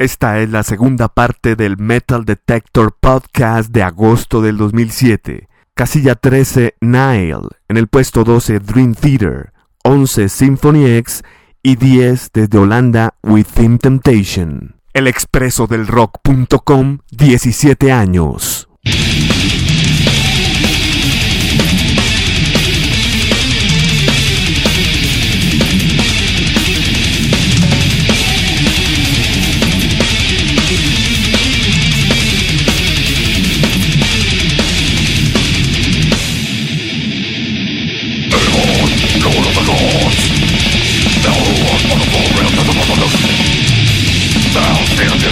Esta es la segunda parte del Metal Detector Podcast de agosto del 2007. Casilla 13, Nile. En el puesto 12, Dream Theater. 11, Symphony X. Y 10, desde Holanda, Within Temptation. El expreso del rock.com, 17 años.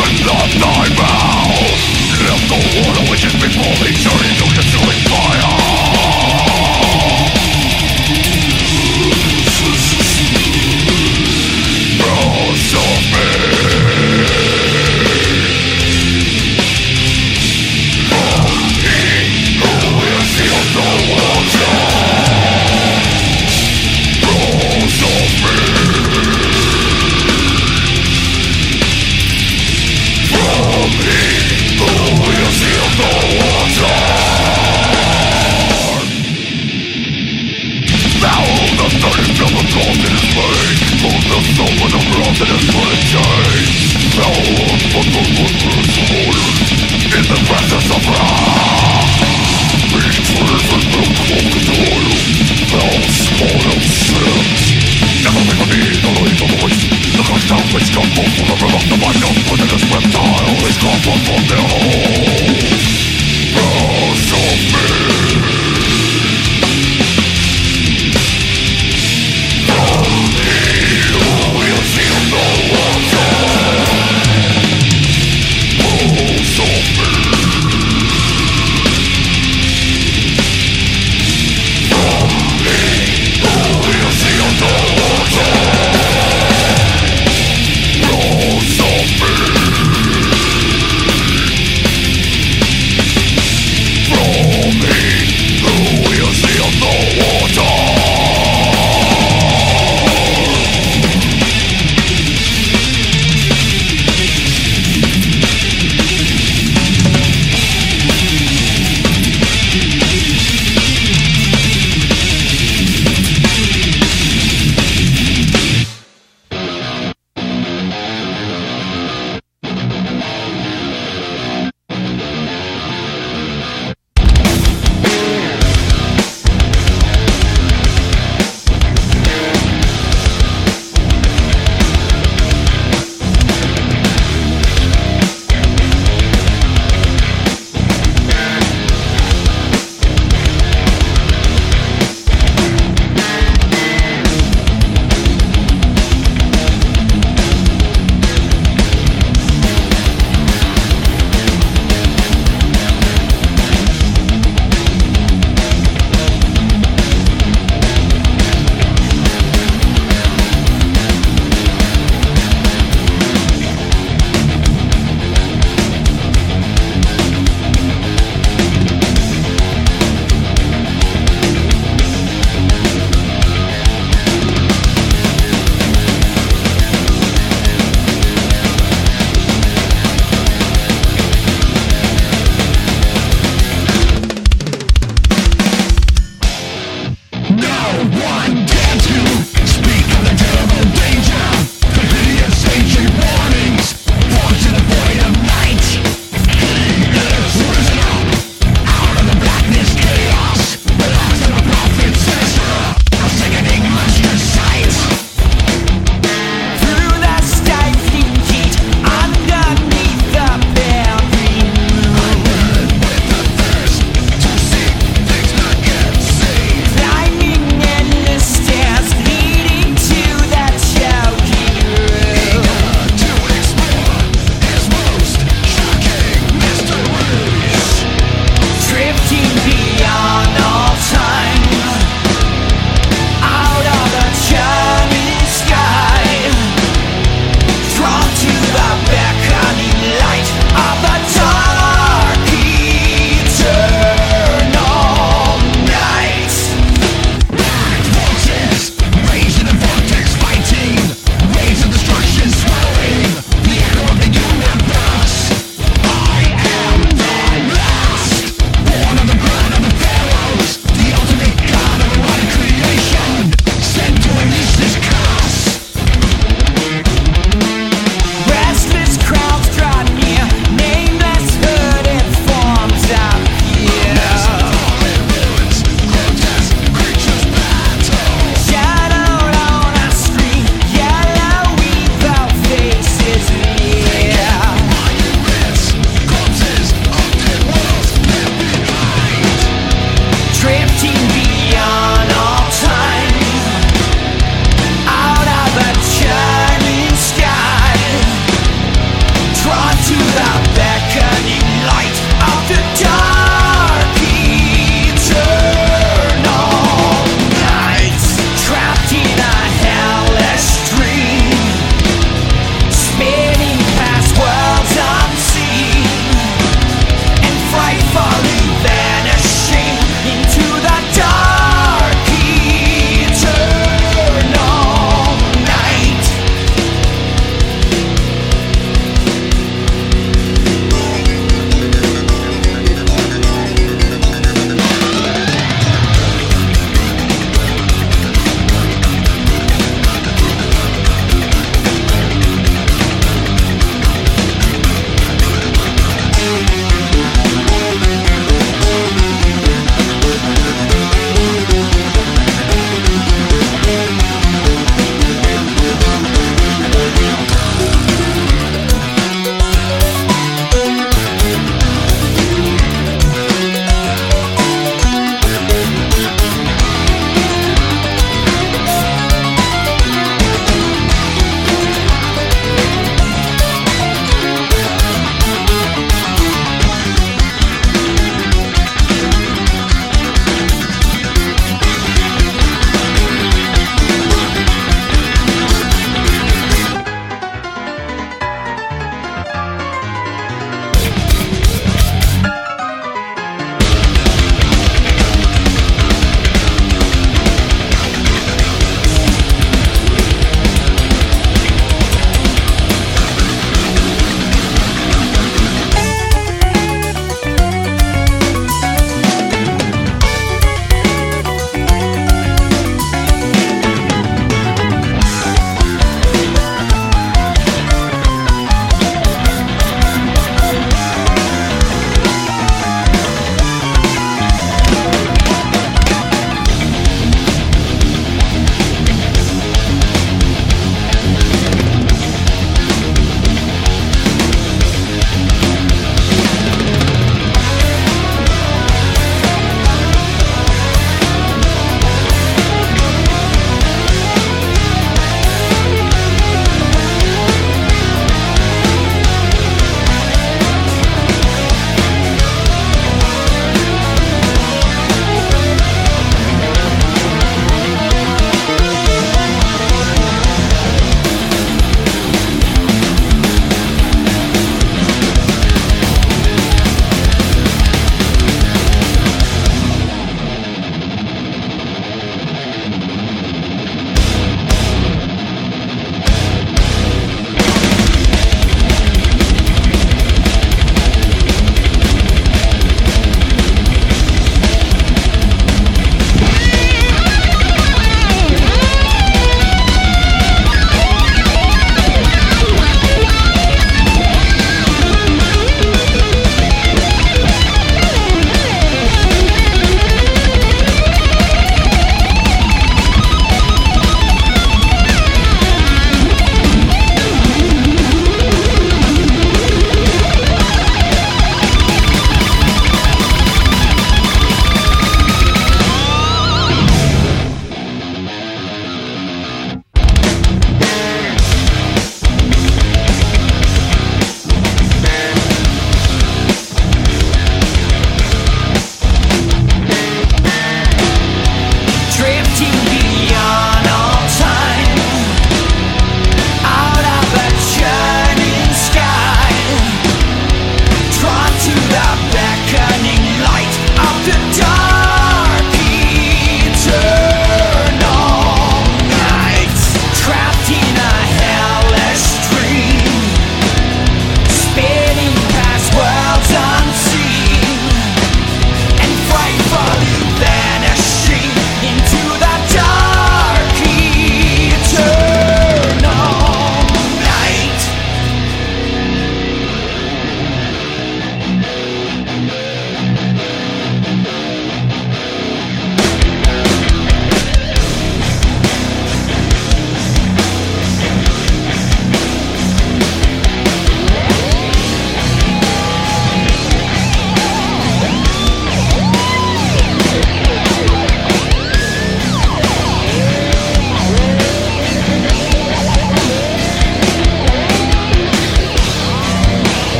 Open up thy mouth Let the water which has been falling turn. Someone in the presence of God.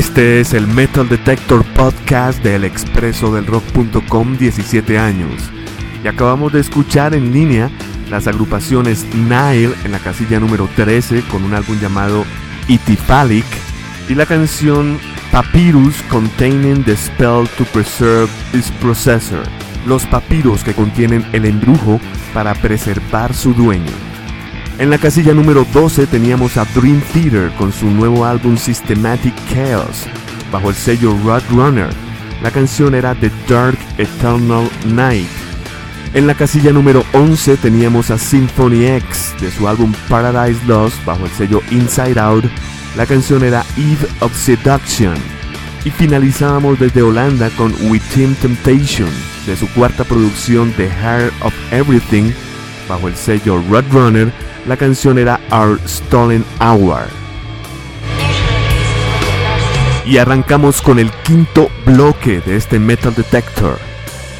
Este es el Metal Detector Podcast del expreso del rock.com 17 años. Y acabamos de escuchar en línea las agrupaciones Nile en la casilla número 13 con un álbum llamado Itipalic y la canción Papyrus Containing the Spell to Preserve Its Processor. Los papiros que contienen el embrujo para preservar su dueño. En la casilla número 12 teníamos a Dream Theater con su nuevo álbum Systematic Chaos, bajo el sello Roadrunner. La canción era The Dark Eternal Night. En la casilla número 11 teníamos a Symphony X de su álbum Paradise Lost bajo el sello Inside Out. La canción era Eve of Seduction. Y finalizábamos desde Holanda con Within Temptation de su cuarta producción The Heart of Everything bajo el sello Roadrunner la canción era Our Stolen Hour. Y arrancamos con el quinto bloque de este Metal Detector.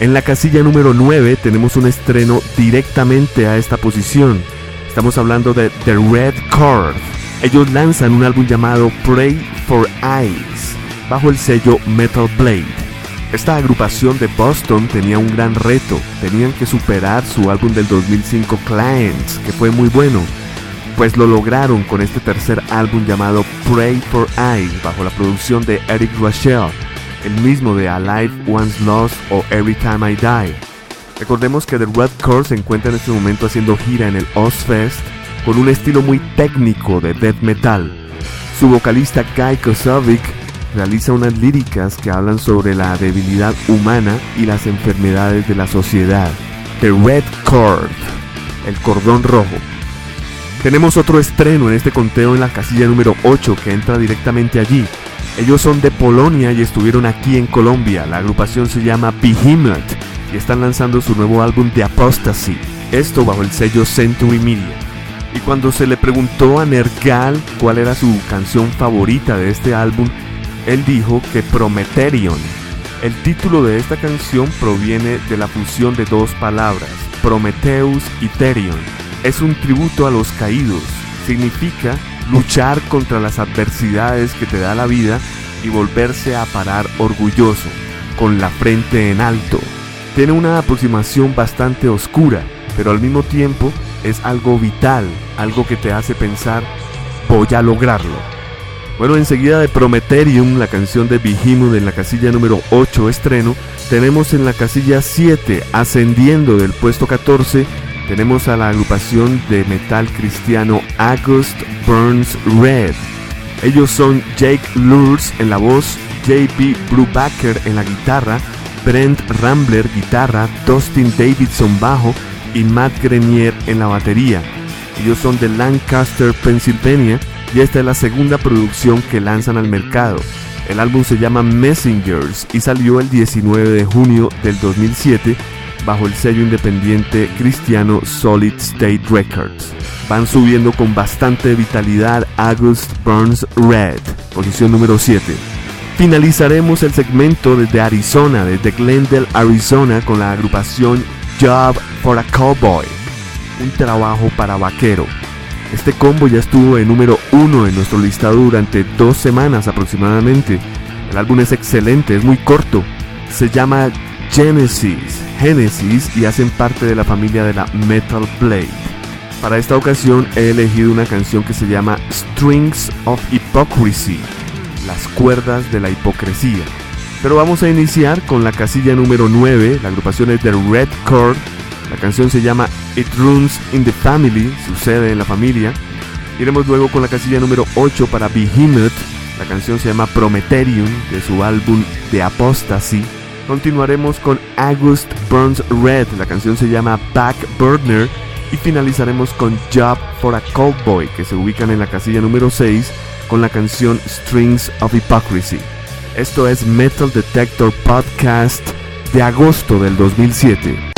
En la casilla número 9 tenemos un estreno directamente a esta posición. Estamos hablando de The Red Chord. Ellos lanzan un álbum llamado Pray for Eyes bajo el sello Metal Blade. Esta agrupación de Boston tenía un gran reto, tenían que superar su álbum del 2005 Clients, que fue muy bueno, pues lo lograron con este tercer álbum llamado Pray for Eyes, bajo la producción de Eric Rachel, el mismo de Alive Once Lost o Every Time I Die. Recordemos que The Red Core se encuentra en este momento haciendo gira en el Ozfest con un estilo muy técnico de death metal. Su vocalista Guy Kosovic realiza unas líricas que hablan sobre la debilidad humana y las enfermedades de la sociedad. The Red Cord, el cordón rojo. Tenemos otro estreno en este conteo en la casilla número 8 que entra directamente allí. Ellos son de Polonia y estuvieron aquí en Colombia. La agrupación se llama Behemoth y están lanzando su nuevo álbum The Apostasy. Esto bajo el sello Century Media. Y cuando se le preguntó a Nergal cuál era su canción favorita de este álbum, él dijo que Prometerion. El título de esta canción proviene de la fusión de dos palabras, Prometheus y Therion. Es un tributo a los caídos. Significa luchar contra las adversidades que te da la vida y volverse a parar orgulloso, con la frente en alto. Tiene una aproximación bastante oscura, pero al mismo tiempo es algo vital, algo que te hace pensar, voy a lograrlo. Bueno, enseguida de Prometerium, la canción de Behemoth en la casilla número 8 estreno, tenemos en la casilla 7, ascendiendo del puesto 14, tenemos a la agrupación de metal cristiano August Burns Red. Ellos son Jake Lurs en la voz, JP Brubaker en la guitarra, Brent Rambler guitarra, Dustin Davidson bajo y Matt Grenier en la batería. Ellos son de Lancaster, Pennsylvania y esta es la segunda producción que lanzan al mercado. El álbum se llama Messengers y salió el 19 de junio del 2007 bajo el sello independiente cristiano Solid State Records. Van subiendo con bastante vitalidad August Burns Red, posición número 7. Finalizaremos el segmento desde Arizona, desde Glendale, Arizona, con la agrupación Job for a Cowboy, un trabajo para vaquero. Este combo ya estuvo en número uno en nuestro listado durante dos semanas aproximadamente. El álbum es excelente, es muy corto. Se llama Genesis, Genesis y hacen parte de la familia de la Metal Blade. Para esta ocasión he elegido una canción que se llama Strings of Hypocrisy, las cuerdas de la hipocresía. Pero vamos a iniciar con la casilla número 9, la agrupación es The Red Chord la canción se llama It Runs in the Family, sucede en la familia. Iremos luego con la casilla número 8 para Behemoth. La canción se llama Prometerium de su álbum The Apostasy. Continuaremos con August Burns Red. La canción se llama Back Burner. Y finalizaremos con Job for a Cowboy, que se ubican en la casilla número 6 con la canción Strings of Hypocrisy. Esto es Metal Detector Podcast de agosto del 2007.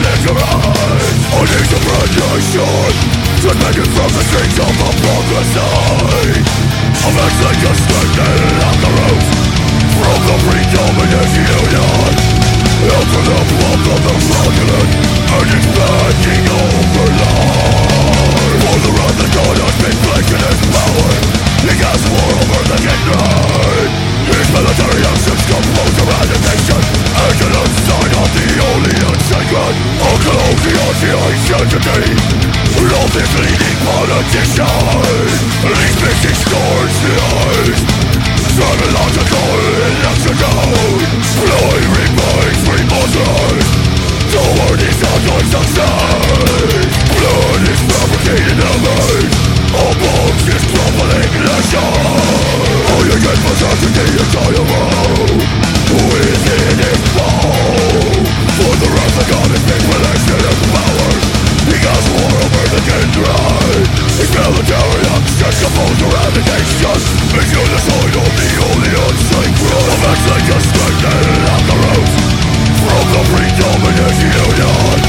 lift your eyes I need your radiation Transmitted from the streets of hypocrisy I'm actually just standing on the roof From the predominant union. Into the blood of the fraudulent And it's blacking over life For the wrath that God has been placed in his power. He has war over the midnight These military actions compose a zijn Agilence de not the only unsacred All colonials the is leading politicians Leaves missing scores behind electrical remains, Power is not on success Blood is fabricated and made All bones is crumbling All you get certainty is dialogue Who is his power? For the wrath of God is being relaxed in his power He has war over the kindred His military actions supposed to eradicate us Make you the soil of the only unsacred Of acts like a strengthened at the root From the predominating union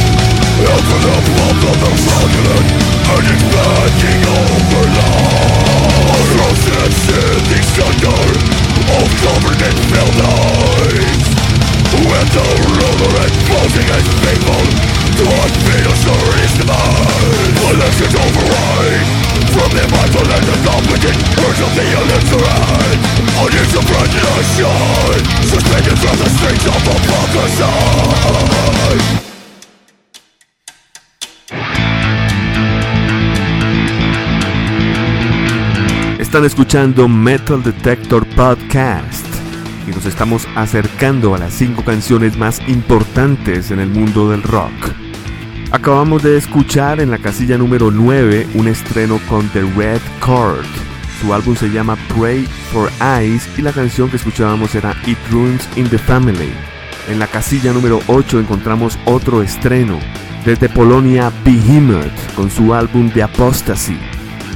And for the de of fraudulent And in the thunder Of government buildings When the ruler exposing his people To unfinish his demise Elections override From the mindful and the competent Urge of the illiterate On its suppression Suspended from the streets of hypocrisy Están escuchando Metal Detector Podcast y nos estamos acercando a las 5 canciones más importantes en el mundo del rock. Acabamos de escuchar en la casilla número 9 un estreno con The Red Chord. Su álbum se llama Pray for Eyes y la canción que escuchábamos era It Runs in the Family. En la casilla número 8 encontramos otro estreno, desde Polonia Behemoth con su álbum The Apostasy.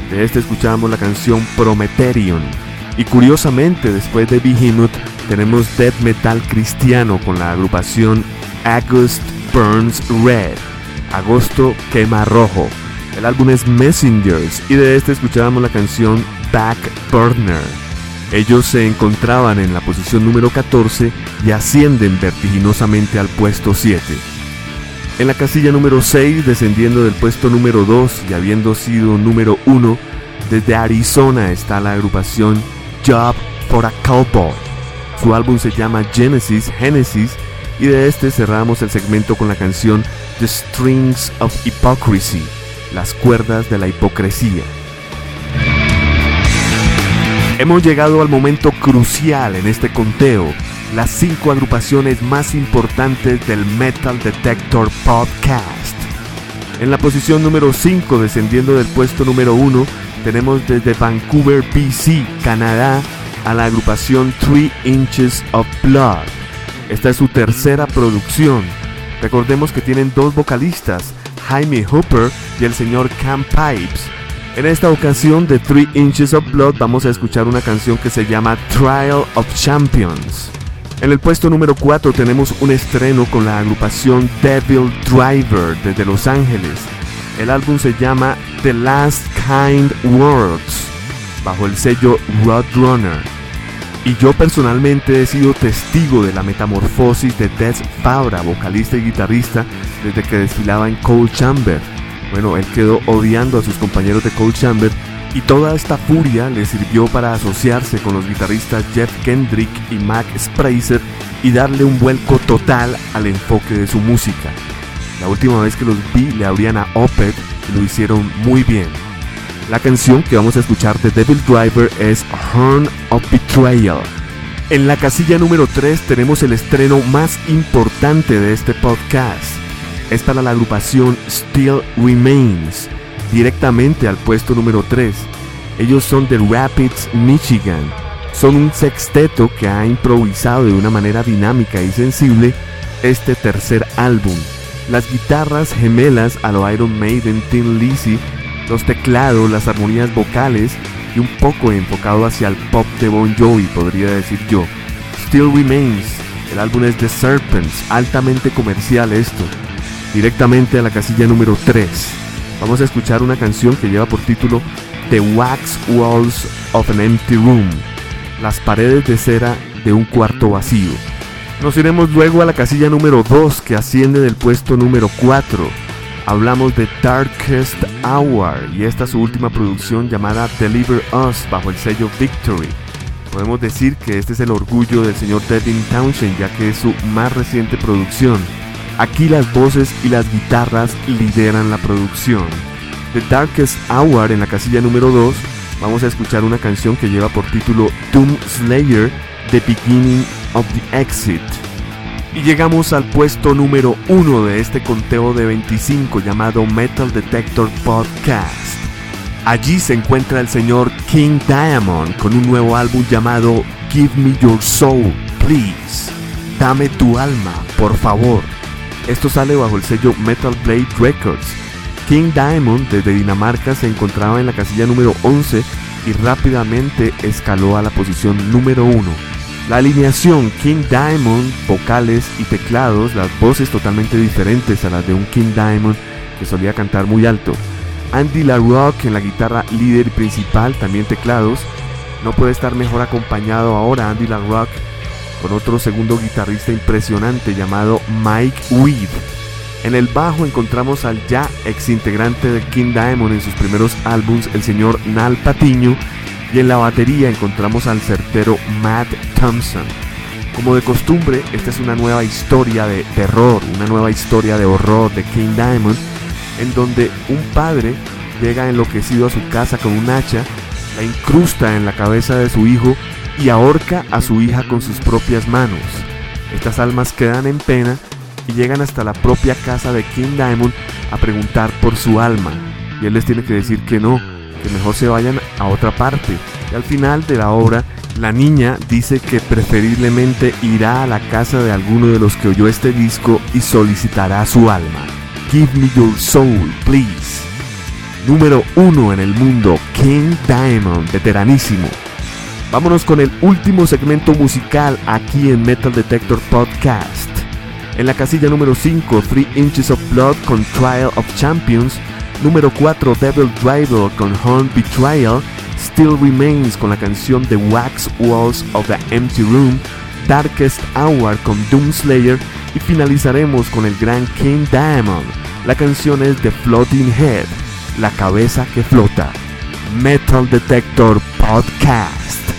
De este escuchamos la canción Prometerion. Y curiosamente, después de Behemoth, tenemos death metal cristiano con la agrupación August Burns Red. Agosto quema rojo. El álbum es Messengers y de este escuchábamos la canción Back Burner. Ellos se encontraban en la posición número 14 y ascienden vertiginosamente al puesto 7. En la casilla número 6, descendiendo del puesto número 2 y habiendo sido número 1, desde Arizona está la agrupación Job for a Cowboy. Su álbum se llama Genesis Genesis y de este cerramos el segmento con la canción The Strings of Hypocrisy, las cuerdas de la hipocresía. Hemos llegado al momento crucial en este conteo, las cinco agrupaciones más importantes del Metal Detector Podcast. En la posición número 5, descendiendo del puesto número 1, tenemos desde Vancouver, BC, Canadá, a la agrupación 3 Inches of Blood. Esta es su tercera producción. Recordemos que tienen dos vocalistas, Jaime Hooper y el señor Cam Pipes. En esta ocasión de 3 Inches of Blood vamos a escuchar una canción que se llama Trial of Champions. En el puesto número 4 tenemos un estreno con la agrupación Devil Driver desde Los Ángeles. El álbum se llama The Last Kind Words bajo el sello Roadrunner. Y yo personalmente he sido testigo de la metamorfosis de Des Fabra, vocalista y guitarrista, desde que desfilaba en Cold Chamber. Bueno, él quedó odiando a sus compañeros de Cold Chamber y toda esta furia le sirvió para asociarse con los guitarristas Jeff Kendrick y Mac Sprazer y darle un vuelco total al enfoque de su música. La última vez que los vi le abrían a Opeth y lo hicieron muy bien. La canción que vamos a escuchar de Devil Driver es Horn of Betrayal. En la casilla número 3 tenemos el estreno más importante de este podcast. Es para la agrupación Still Remains, directamente al puesto número 3. Ellos son de Rapids, Michigan. Son un sexteto que ha improvisado de una manera dinámica y sensible este tercer álbum. Las guitarras gemelas a lo Iron Maiden, Tim Lizzy, los teclados, las armonías vocales y un poco enfocado hacia el pop de Bon Jovi, podría decir yo. Still Remains, el álbum es The Serpents, altamente comercial esto. Directamente a la casilla número 3. vamos a escuchar una canción que lleva por título The Wax Walls of an Empty Room, las paredes de cera de un cuarto vacío. Nos iremos luego a la casilla número 2 que asciende del puesto número 4. Hablamos de Darkest Hour y esta es su última producción llamada Deliver Us bajo el sello Victory. Podemos decir que este es el orgullo del señor Devin Townshend ya que es su más reciente producción. Aquí las voces y las guitarras lideran la producción. The Darkest Hour en la casilla número 2 vamos a escuchar una canción que lleva por título Doom Slayer The Beginning of the Exit. Y llegamos al puesto número 1 de este conteo de 25 llamado Metal Detector Podcast. Allí se encuentra el señor King Diamond con un nuevo álbum llamado Give Me Your Soul, Please. Dame tu alma, por favor. Esto sale bajo el sello Metal Blade Records. King Diamond desde Dinamarca se encontraba en la casilla número 11 y rápidamente escaló a la posición número 1. La alineación King Diamond, vocales y teclados, las voces totalmente diferentes a las de un King Diamond que solía cantar muy alto. Andy LaRock en la guitarra líder principal, también teclados. No puede estar mejor acompañado ahora Andy LaRock con otro segundo guitarrista impresionante llamado Mike Weed. En el bajo encontramos al ya ex integrante de King Diamond en sus primeros álbums, el señor Nal Patiño, y en la batería encontramos al certero Matt Thompson. Como de costumbre, esta es una nueva historia de terror, una nueva historia de horror de King Diamond, en donde un padre llega enloquecido a su casa con un hacha, la incrusta en la cabeza de su hijo y ahorca a su hija con sus propias manos. Estas almas quedan en pena y llegan hasta la propia casa de King Diamond a preguntar por su alma. Y él les tiene que decir que no, que mejor se vayan a otra parte. Y al final de la obra, la niña dice que preferiblemente irá a la casa de alguno de los que oyó este disco y solicitará su alma. Give me your soul, please. Número uno en el mundo, King Diamond, veteranísimo. Vámonos con el último segmento musical aquí en Metal Detector Podcast. En la casilla número 5, 3 Inches of Blood con Trial of Champions. Número 4, Devil Driver con Horn Betrayal. Still Remains con la canción The Wax Walls of the Empty Room. Darkest Hour con Doom Slayer. Y finalizaremos con el gran King Diamond. La canción es The Floating Head, la cabeza que flota. Metal Detector Podcast.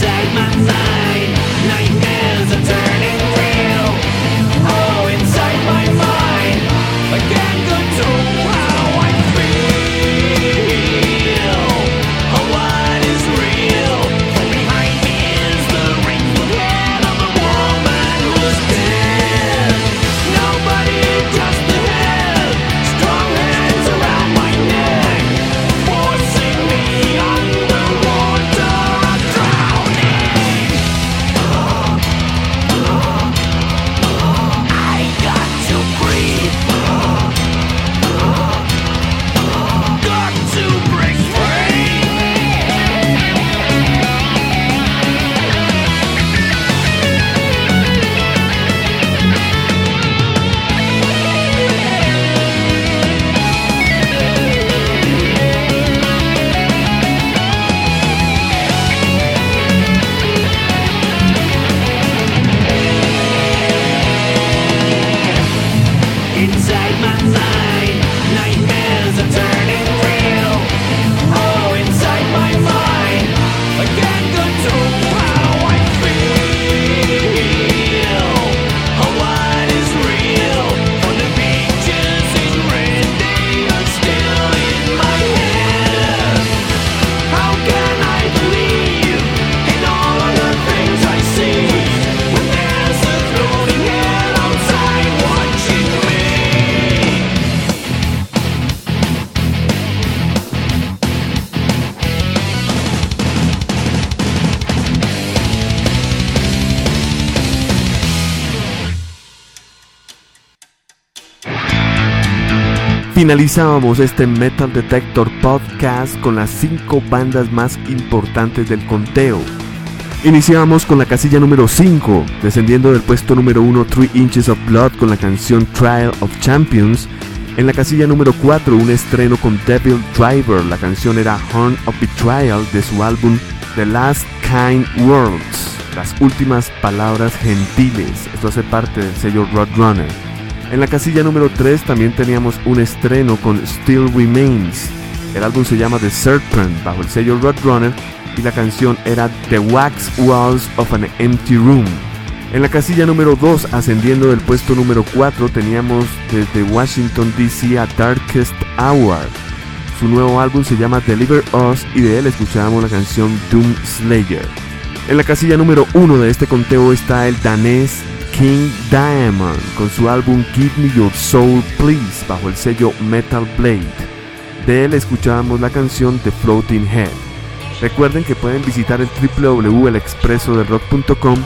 Save my finalizábamos este Metal Detector Podcast con las 5 bandas más importantes del conteo. Iniciamos con la casilla número 5, descendiendo del puesto número 1 3 Inches of Blood con la canción Trial of Champions. En la casilla número 4 un estreno con Devil Driver, la canción era Horn of Betrayal de su álbum The Last Kind Worlds, las últimas palabras gentiles, esto hace parte del sello Roadrunner. En la casilla número 3 también teníamos un estreno con Still Remains. El álbum se llama The Serpent bajo el sello Roadrunner y la canción era The Wax Walls of an Empty Room. En la casilla número 2, ascendiendo del puesto número 4, teníamos desde Washington DC a Darkest Hour. Su nuevo álbum se llama Deliver Us y de él escuchábamos la canción Doom Slayer. En la casilla número 1 de este conteo está el danés King Diamond con su álbum Give Me Your Soul Please bajo el sello Metal Blade. De él escuchábamos la canción The Floating Head. Recuerden que pueden visitar el www.elexpresodelrock.com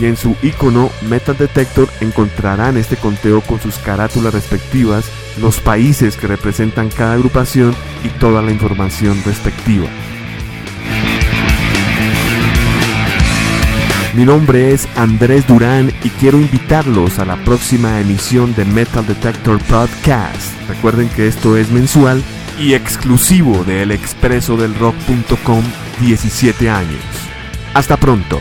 y en su icono Metal Detector encontrarán este conteo con sus carátulas respectivas, los países que representan cada agrupación y toda la información respectiva. Mi nombre es Andrés Durán y quiero invitarlos a la próxima emisión de Metal Detector Podcast. Recuerden que esto es mensual y exclusivo de elexpresodelrock.com 17 años. Hasta pronto.